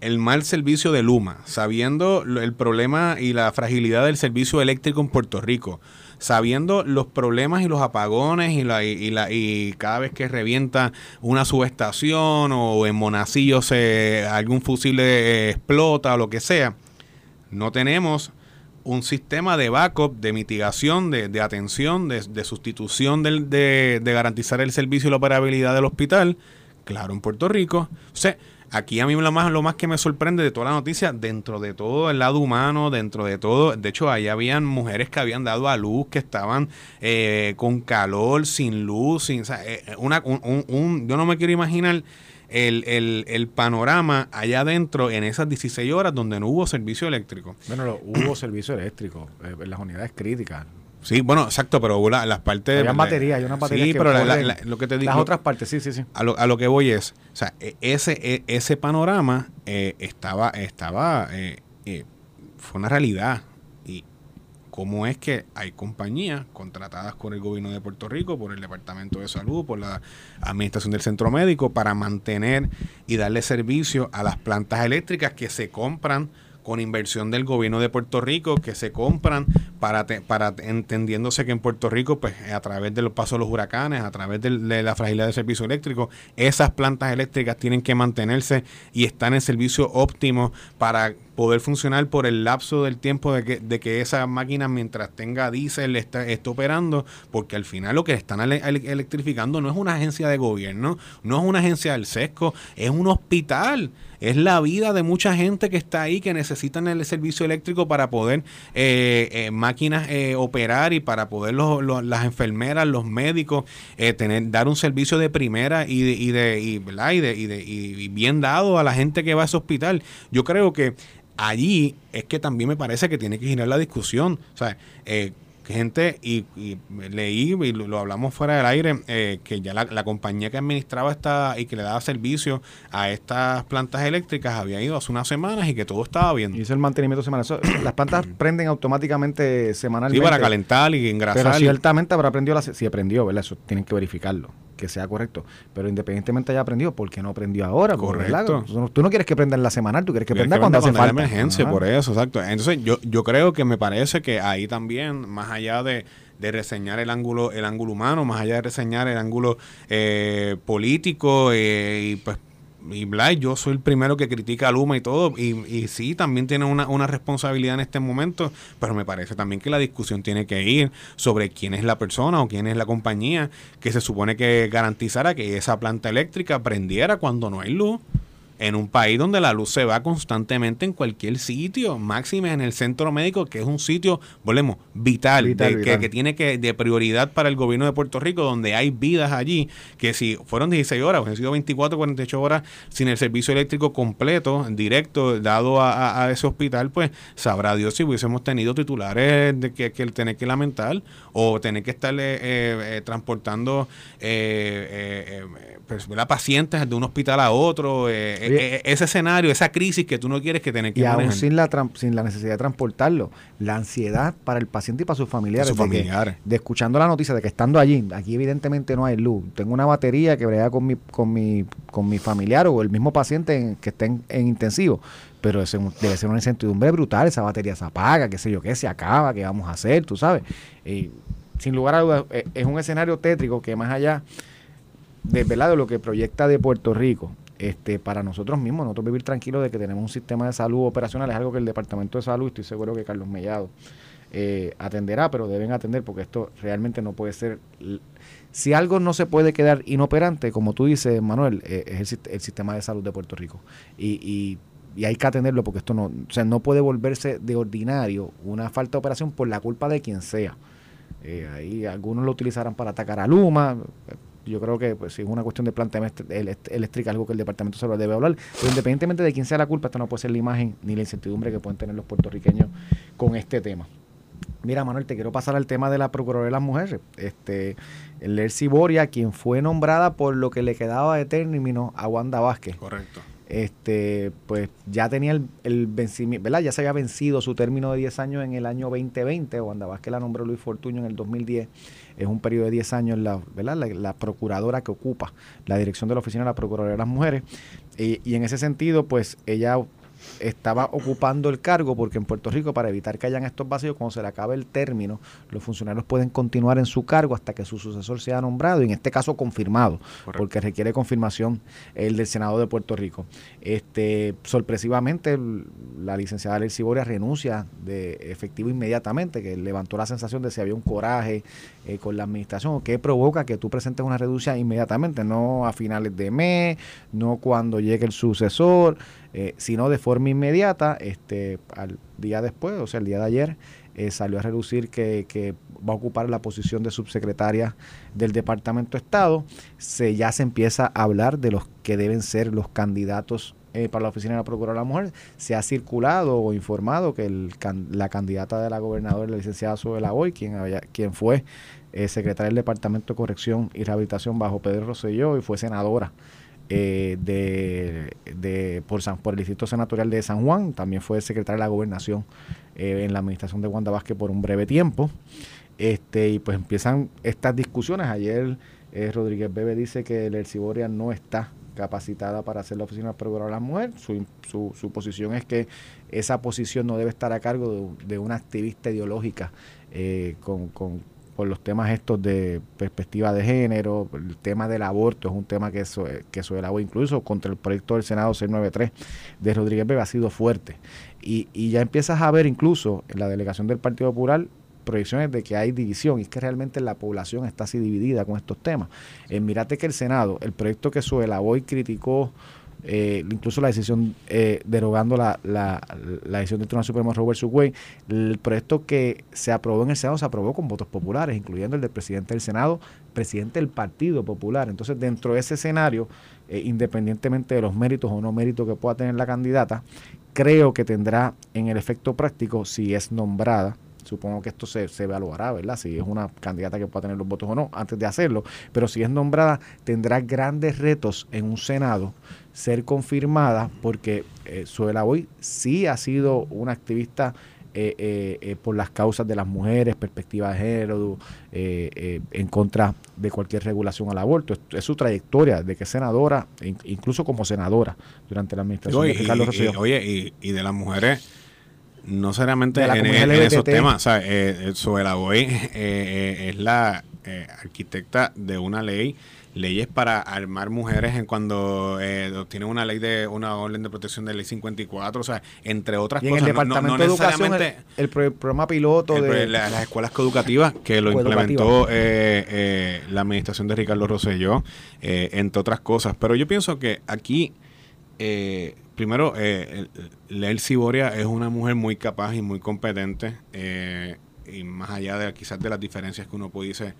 el mal servicio de Luma, sabiendo el problema y la fragilidad del servicio eléctrico en Puerto Rico, sabiendo los problemas y los apagones y, la, y, la, y cada vez que revienta una subestación o en Monacillo se, algún fusible eh, explota o lo que sea, no tenemos un sistema de backup, de mitigación, de, de atención, de, de sustitución del- de, de garantizar el servicio y la operabilidad del hospital, claro, en Puerto Rico. O aquí a mí lo más, lo más que me sorprende de toda la noticia, dentro de todo el lado humano, dentro de todo, de hecho, ahí habían mujeres que habían dado a luz, que estaban eh, con calor, sin luz, sin, eh, una, un, un- yo no me quiero imaginar el, el, el panorama allá adentro en esas 16 horas donde no hubo servicio eléctrico. Bueno, hubo (clears throat) servicio eléctrico eh, en las unidades críticas. Sí, bueno, exacto, pero las partes... Había baterías, hay una batería Sí, pero lo que te digo... Las otras partes, sí, sí, sí. A lo, a lo que voy es, o sea, e, ese, e, ese panorama eh, estaba, estaba, eh, eh, fue una realidad. Y cómo es que hay compañías contratadas por el gobierno de Puerto Rico, por el Departamento de Salud, por la Administración del Centro Médico, para mantener y darle servicio a las plantas eléctricas que se compran con inversión del gobierno de Puerto Rico que se compran para, para entendiéndose que en Puerto Rico, pues a través de los pasos de los huracanes, a través de, la fragilidad del servicio eléctrico, esas plantas eléctricas tienen que mantenerse y están en servicio óptimo para poder funcionar por el lapso del tiempo de que, de que esa máquina mientras tenga diésel está, esté operando, porque al final lo que están electrificando no es una agencia de gobierno, no es una agencia del SESCO, es un hospital es la vida de mucha gente que está ahí que necesitan el servicio eléctrico para poder eh, eh, máquinas eh, operar y para poder las enfermeras, los médicos tener dar un servicio de primera y de, y de, y, y, de, y bien dado a la gente que va a ese hospital. Yo creo que allí es que también me parece que tiene que girar la discusión. O sea, eh, gente, y, leí y lo, hablamos fuera del aire, eh, que ya la, compañía que administraba esta y que le daba servicio a estas plantas eléctricas había ido hace unas semanas y que todo estaba bien. Hizo el mantenimiento semanal. (clears throat) las plantas prenden automáticamente semanalmente. Sí, para calentar y engrasar. Pero ciertamente habrá aprendido, la, si aprendió, ¿verdad? Eso tienen que verificarlo que sea correcto. Pero independientemente haya aprendido, ¿por qué no aprendió ahora? Correcto. Tú no, quieres que prenda en la semanal, tú quieres que prenda cuando, hace falta. emergencia, por eso, exacto. Entonces, yo, yo creo que me parece que ahí también, más allá de, reseñar el ángulo el ángulo humano más allá de reseñar el ángulo eh, político eh, y pues y Blay, yo soy el primero que critica a Luma y todo, y, y sí, también tiene una, una, responsabilidad en este momento, pero me parece también que la discusión tiene que ir sobre quién es la persona o quién es la compañía que se supone que garantizara que esa planta eléctrica prendiera cuando no hay luz en un país donde la luz se va constantemente en cualquier sitio, máxime en el centro médico, que es un sitio, volvemos, vital, Que, tiene que de prioridad para el gobierno de Puerto Rico, donde hay vidas allí, que si fueron 16 horas, han sido 24, 48 horas sin el servicio eléctrico completo, directo, dado a, ese hospital, pues sabrá Dios si hubiésemos tenido titulares de que, que tener que lamentar o tener que estar eh, eh, transportando eh, pues, pacientes de un hospital a otro. Eh, eh, ese escenario, esa crisis que tú no quieres que tengas que Y aún sin la, sin la necesidad de transportarlo, la ansiedad para el paciente y para sus familiares. De, escuchando la noticia de que estando allí, aquí evidentemente no hay luz, tengo una batería que brega con mi, con mi, con mi familiar o el mismo paciente que esté en, intensivo, pero debe ser una incertidumbre brutal, esa batería se apaga, qué sé yo qué, se acaba, qué vamos a hacer, tú sabes. Y sin lugar a dudas, eh, es un escenario tétrico que más allá de, de lo que proyecta de Puerto Rico este, para nosotros mismos, nosotros vivir tranquilos de que tenemos un sistema de salud operacional, es algo que el Departamento de Salud, estoy seguro que Carlos Mellado eh, atenderá, pero deben atender porque esto realmente no puede ser... Si algo no se puede quedar inoperante, como tú dices, Manuel, eh, es el, sistema de salud de Puerto Rico. Y, y, hay que atenderlo porque esto no, o sea, no puede volverse de ordinario una falta de operación por la culpa de quien sea. Eh, ahí algunos lo utilizarán para atacar a Luma, yo creo que pues, si es una cuestión de planteamiento eléctrica, algo que el Departamento de Salud debe hablar. Pero independientemente de quién sea la culpa, esto no puede ser la imagen ni la incertidumbre que pueden tener los puertorriqueños con este tema. Mira, Manuel, te quiero pasar al tema de la Procuraduría de las Mujeres. Este, Lercy Boria, quien fue nombrada por lo que le quedaba de término a Wanda Vázquez. Correcto. Este, pues ya tenía el, el, vencimiento, ¿verdad? Ya se había vencido su término de 10 años en el año 2020. Wanda Vázquez la nombró Luis Fortuño en el 2010 es un periodo de 10 años la, ¿verdad? La, procuradora que ocupa la dirección de la Oficina de la Procuraduría de las Mujeres. Y, y en ese sentido, pues ella estaba ocupando el cargo porque en Puerto Rico para evitar que hayan estos vacíos cuando se le acabe el término los funcionarios pueden continuar en su cargo hasta que su sucesor sea nombrado y en este caso confirmado porque requiere confirmación el del Senado de Puerto Rico. Este sorpresivamente la licenciada Alexi Boria renuncia de efectivo inmediatamente que levantó la sensación de si había un coraje eh, con la administración o qué provoca que tú presentes una reducción inmediatamente no a finales de mes no cuando llegue el sucesor eh, sino de forma inmediata, este, al día después, o sea, el día de ayer, eh, salió a reducir que, va a ocupar la posición de subsecretaria del Departamento de Estado. Se, ya se empieza a hablar de los que deben ser los candidatos eh, para la Oficina de la Procuradora de la Mujer, se ha circulado o informado que la candidata de la gobernadora, la licenciada Suela Hoy, quien, había, quien fue secretaria del Departamento de Corrección y Rehabilitación bajo Pedro Rosselló y fue senadora eh, de, de, por, San, por el Distrito Senatorial de San Juan, también fue secretaria de la Gobernación en la administración de Wanda Vázquez por un breve tiempo. Este, y pues empiezan estas discusiones. Ayer Rodríguez Bebe dice que el Erciboria no está capacitada para hacer la oficina procuradora de la mujer. Su, su, su, posición es que esa posición no debe estar a cargo de, una activista ideológica eh, con, con, por los temas estos de perspectiva de género, el tema del aborto es un tema que, eso, que agua incluso contra el proyecto del Senado 693 de Rodríguez Bebe ha sido fuerte. Y, y ya empiezas a ver incluso en la delegación del Partido Popular proyecciones de que hay división y es que realmente la población está así dividida con estos temas. Eh, mirate que el Senado, el proyecto que Suela hoy criticó, eh, incluso la decisión eh, derogando la, la, la, decisión del Tribunal Supremo Robert Subway, el proyecto que se aprobó en el Senado se aprobó con votos populares, incluyendo el del presidente del Senado, presidente del Partido Popular. Entonces, dentro de ese escenario, eh, independientemente de los méritos o no méritos que pueda tener la candidata, creo que tendrá en el efecto práctico, si es nombrada, Supongo que esto se, se evaluará, ¿verdad? Si es una candidata que pueda tener los votos o no, antes de hacerlo. Pero si es nombrada, tendrá grandes retos en un Senado ser confirmada, porque eh, Suela Boy sí ha sido una activista eh, eh, eh, por las causas de las mujeres, perspectiva de género, en contra de cualquier regulación al aborto. Es, su trayectoria de que es senadora, incluso como senadora durante la administración de Carlos Oye, y, y de las mujeres no seriamente en, esos temas. O sea, eh, Boy eh, es la eh, arquitecta de una ley, leyes para armar mujeres en cuando eh, tienen una ley de una orden de protección de ley 54, o sea, entre otras cosas. En el Departamento de Educación, el, programa piloto de las escuelas coeducativas que lo implementó la administración de Ricardo Rosselló, entre otras cosas. Pero yo pienso que aquí eh, primero, eh, Lel Ciboria es una mujer muy capaz y muy competente, eh, y más allá de quizás de las diferencias que uno pudiese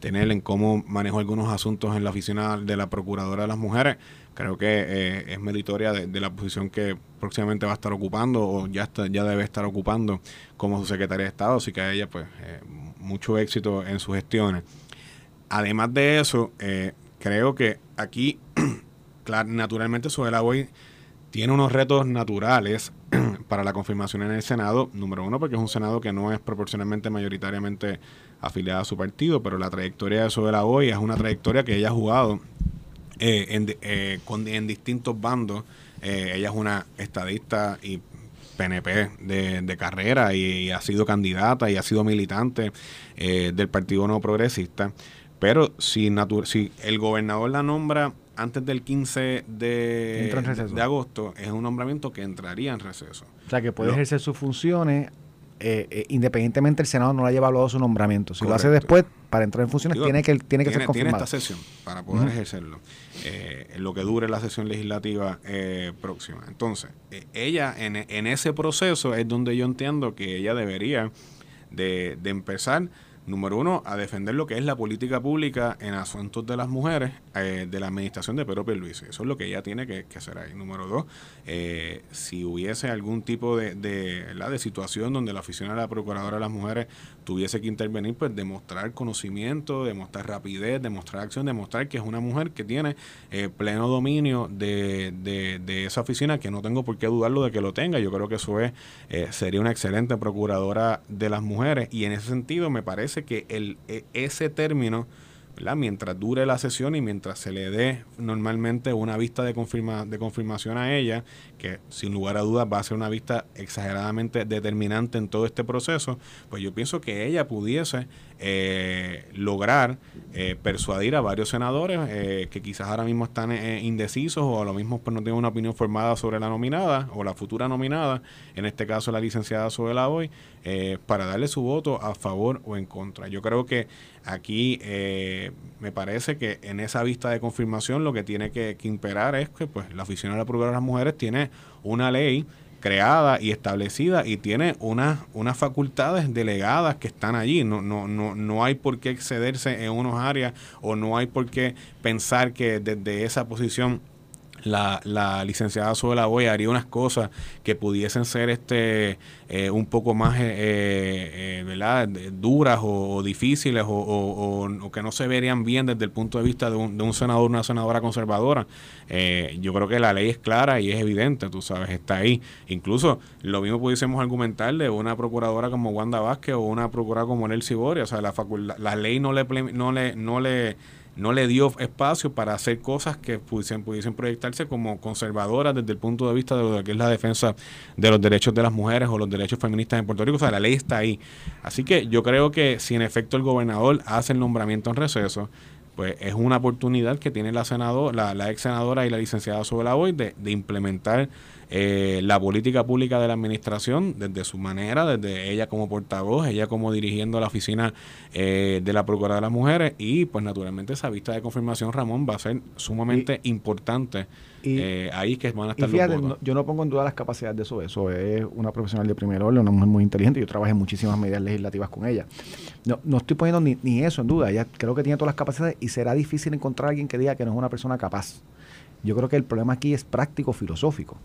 tener en cómo manejó algunos asuntos en la oficina de la Procuradora de las Mujeres, creo que eh, es meritoria de, la posición que próximamente va a estar ocupando o ya está, ya debe estar ocupando como su secretaria de Estado, así que a ella pues mucho éxito en sus gestiones. Además de eso, creo que aquí, (clears throat) naturalmente, sobre la Boy tiene unos retos naturales (clears throat) para la confirmación en el Senado. Número uno, porque es un Senado que no es proporcionalmente mayoritariamente afiliado a su partido, pero la trayectoria de Sobela hoy es una trayectoria que ella ha jugado eh, en, eh, en, distintos bandos. Eh, ella es una estadista y PNP de, carrera y, ha sido candidata y ha sido militante del Partido No Progresista. Pero si, si el gobernador la nombra antes del 15 de, de, agosto, es un nombramiento que entraría en receso. O sea, que puede ejercer sus funciones eh, eh, independientemente el Senado no le haya evaluado su nombramiento. Si lo hace después, para entrar en funciones, tiene que, tiene que ser confirmado. Tiene esta sesión para poder ejercerlo, eh, en lo que dure la sesión legislativa próxima. Entonces, ella en, en, ese proceso es donde yo entiendo que ella debería de, de empezar número uno, a defender lo que es la política pública en asuntos de las mujeres eh, de la administración de Pedro Pierluisi. Eso es lo que ella tiene que, hacer ahí. Número dos, eh, si hubiese algún tipo de, de, de situación donde la oficina de la Procuradora de las Mujeres tuviese que intervenir, pues demostrar conocimiento, demostrar rapidez, demostrar acción, demostrar que es una mujer que tiene eh, pleno dominio de, de, esa oficina, que no tengo por qué dudarlo de que lo tenga. Yo creo que eso es, sería una excelente procuradora de las mujeres y en ese sentido me parece que el, e, ese término, mientras dure la sesión y mientras se le dé normalmente una vista de, de confirmación a ella, que sin lugar a dudas va a ser una vista exageradamente determinante en todo este proceso, pues yo pienso que ella pudiese eh, lograr eh, persuadir a varios senadores eh, que quizás ahora mismo están indecisos o a lo mismo pues, no tienen una opinión formada sobre la nominada o la futura nominada, en este caso la licenciada Sobela Hoy, para darle su voto a favor o en contra. Yo creo que aquí me parece que en esa vista de confirmación lo que tiene que, imperar es que pues la oficina de la Procuraduría de las Mujeres tiene una ley creada y establecida y tiene unas, unas facultades delegadas que están allí. No, no, no, no hay por qué excederse en unas áreas o no hay por qué pensar que desde esa posición la, la licenciada Suela Boy haría unas cosas que pudiesen ser este eh, un poco más eh, eh, ¿verdad? duras o, difíciles o, que no se verían bien desde el punto de vista de un, de un senador una senadora conservadora. yo creo que la ley es clara y es evidente, tú sabes, está ahí. Incluso lo mismo pudiésemos argumentar de una procuradora como Wanda Vázquez o una procuradora como Nelcy Boria. O sea, la, la ley no le, no le, no le no le dio espacio para hacer cosas que pudiesen, pudiesen proyectarse como conservadoras desde el punto de vista de lo que es la defensa de los derechos de las mujeres o los derechos feministas en Puerto Rico. O sea, la ley está ahí. Así que yo creo que si en efecto el gobernador hace el nombramiento en receso, pues es una oportunidad que tiene la senador, la, ex senadora y la licenciada sobre la hoy de implementar eh, la política pública de la administración desde su manera, desde ella como portavoz, ella como dirigiendo la oficina eh, de la Procuradora de las Mujeres y pues naturalmente esa vista de confirmación, Ramón, va a ser sumamente importante. Y, eh, ahí que van a estar yo no pongo en duda las capacidades de eso. Eso es una profesional de primer orden, una mujer muy inteligente. Yo trabajé en muchísimas medidas legislativas con ella. No, no estoy poniendo ni, ni eso en duda. Ella creo que tiene todas las capacidades y será difícil encontrar a alguien que diga que no es una persona capaz. Yo creo que el problema aquí es práctico filosófico.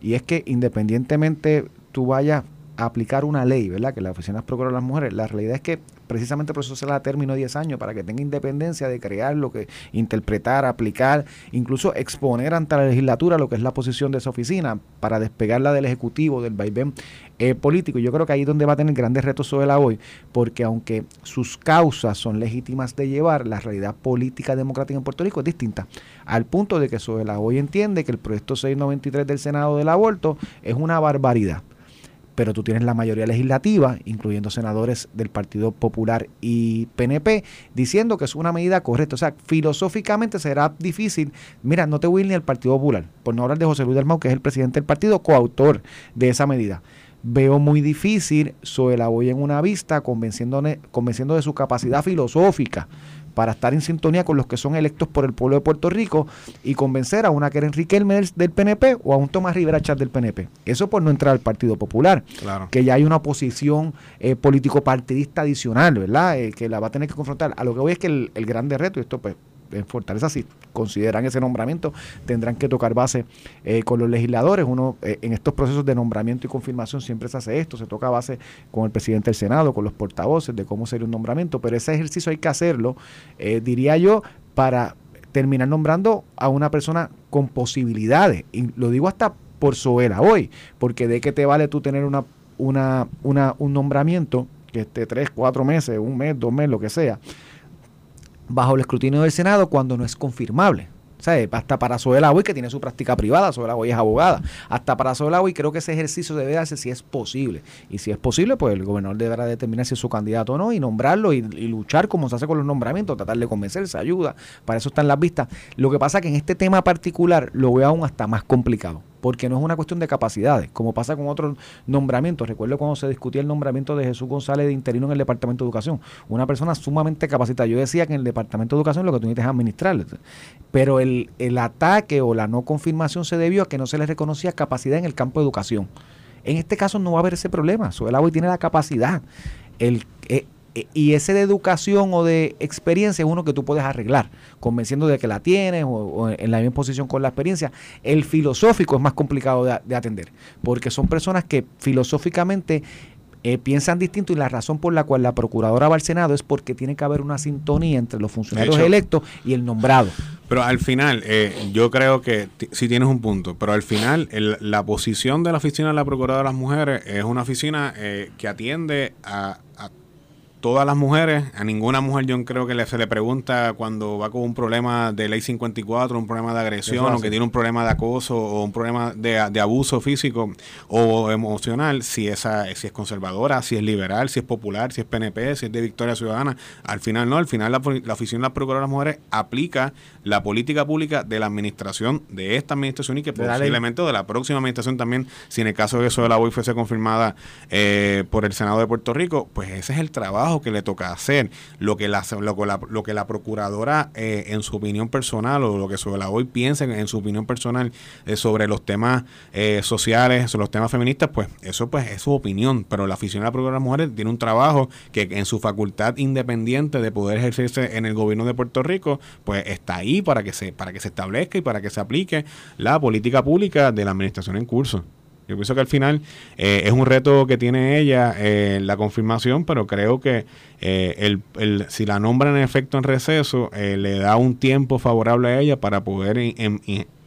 Y es que independientemente tú vayas aplicar una ley, ¿verdad? Que la oficina procura a las mujeres, la realidad es que precisamente por eso se la término 10 años, para que tenga independencia de crear lo que, interpretar, aplicar, incluso exponer ante la legislatura lo que es la posición de esa oficina, para despegarla del Ejecutivo, del vaivén eh, político. Yo creo que ahí es donde va a tener grandes retos sobre la hoy, porque aunque sus causas son legítimas de llevar, la realidad política democrática en Puerto Rico es distinta, al punto de que sobre la hoy entiende que el proyecto 693 del Senado del aborto es una barbaridad pero tú tienes la mayoría legislativa, incluyendo senadores del Partido Popular y PNP, diciendo que es una medida correcta. O sea, filosóficamente será difícil. Mira, no te voy ni al Partido Popular, por no hablar de José Luis Dalmau, que es el presidente del partido, coautor de esa medida. Veo muy difícil, la voy en una vista, convenciendo de su capacidad filosófica para estar en sintonía con los que son electos por el pueblo de Puerto Rico y convencer a una Keren Riquelme del, PNP o a un Tomás Rivera Chat del PNP. Eso por no entrar al Partido Popular, que ya hay una oposición eh, político-partidista adicional, ¿verdad? Eh, que la va a tener que confrontar. A lo que voy es que el, el grande reto, y esto pues en Fortaleza, si consideran ese nombramiento, tendrán que tocar base eh, con los legisladores. Uno, eh, en estos procesos de nombramiento y confirmación siempre se hace esto, se toca base con el presidente del Senado, con los portavoces de cómo sería un nombramiento, pero ese ejercicio hay que hacerlo, eh, diría yo, para terminar nombrando a una persona con posibilidades. Y lo digo hasta por Soela hoy, porque de qué te vale tú tener una, una, una, un nombramiento que esté tres, cuatro meses, un mes, dos meses, lo que sea, bajo el escrutinio del Senado cuando no es confirmable. Sea, hasta para Soela Boy, que tiene su práctica privada, Soela es abogada. Hasta para Soela Boy creo que ese ejercicio debe darse si es posible. Y si es posible, pues el gobernador deberá determinar si es su candidato o no y nombrarlo y, y luchar como se hace con los nombramientos, tratar de convencerse, ayuda. Para eso están las vistas. Lo que pasa que en este tema particular lo veo aún hasta más complicado porque no es una cuestión de capacidades, como pasa con otros nombramientos. Recuerdo cuando se discutía el nombramiento de Jesús González de interino en el Departamento de Educación, una persona sumamente capacitada. Yo decía que en el Departamento de Educación lo que tú necesitas es administrar, pero el, el ataque o la no confirmación se debió a que no se le reconocía capacidad en el campo de educación. En este caso no va a haber ese problema. Suela tiene la capacidad. El, eh, y ese de educación o de experiencia es uno que tú puedes arreglar, convenciendo de que la tienes o, en la misma posición con la experiencia. El filosófico es más complicado de, atender, porque son personas que filosóficamente eh, piensan distinto y la razón por la cual la procuradora va al Senado es porque tiene que haber una sintonía entre los funcionarios electos y el nombrado. Pero al final, eh, yo creo que sí tienes un punto, pero al final la posición de la oficina de la Procuradora de las Mujeres es una oficina que atiende a, a todas las mujeres, a ninguna mujer yo creo que se le pregunta cuando va con un problema de ley 54, un problema de agresión, o que tiene un problema de acoso o un problema de, abuso físico o emocional, si, esa, si es conservadora, si es liberal, si es popular, si es PNP, si es de Victoria Ciudadana. Al final no, al final la, la Oficina de la Procuradora de las Mujeres aplica la política pública de la administración, de esta administración y que posiblemente de la próxima administración también, si en el caso de eso de la UIF fuese confirmada eh, por el Senado de Puerto Rico, pues ese es el trabajo trabajo que le toca hacer. Lo que la, lo, la, procuradora, eh, en su opinión personal, o lo que sobre la hoy piensa en, su opinión personal eh, sobre los temas eh, sociales, sobre los temas feministas, pues eso pues es su opinión. Pero la afición a la Procuradora de Mujeres tiene un trabajo que en su facultad independiente de poder ejercerse en el gobierno de Puerto Rico, pues está ahí para que se, para que se establezca y para que se aplique la política pública de la administración en curso. Yo pienso que al final eh, es un reto que tiene ella eh, la confirmación, pero creo que eh, el, si la nombran en efecto en receso, le da un tiempo favorable a ella para poder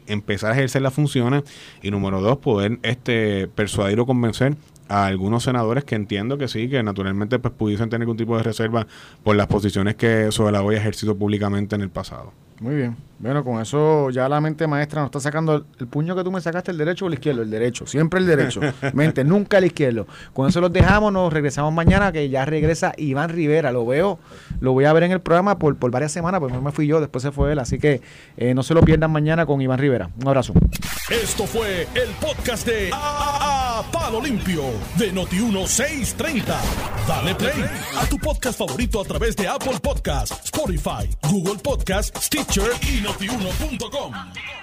empezar a ejercer las funciones y número dos, poder este persuadir o convencer a algunos senadores que entiendo que sí, que naturalmente pues pudiesen tener algún tipo de reserva por las posiciones que sobre la hoy ejercido públicamente en el pasado. Muy bien. Bueno, con eso ya la mente maestra nos está sacando el, puño que tú me sacaste, el derecho o el izquierdo, el derecho, siempre el derecho. (laughs) mente, nunca el izquierdo. Con eso los dejamos, nos regresamos mañana, que ya regresa Iván Rivera. Lo veo, lo voy a ver en el programa por, por varias semanas, pues no me fui yo, después se fue él. Así que eh, no se lo pierdan mañana con Iván Rivera. Un abrazo. Esto fue el podcast de a, Palo Limpio de Noti1630. Dale play a tu podcast favorito a través de Apple Podcasts, Spotify, Google Podcasts, Stitcher y notiuno.com.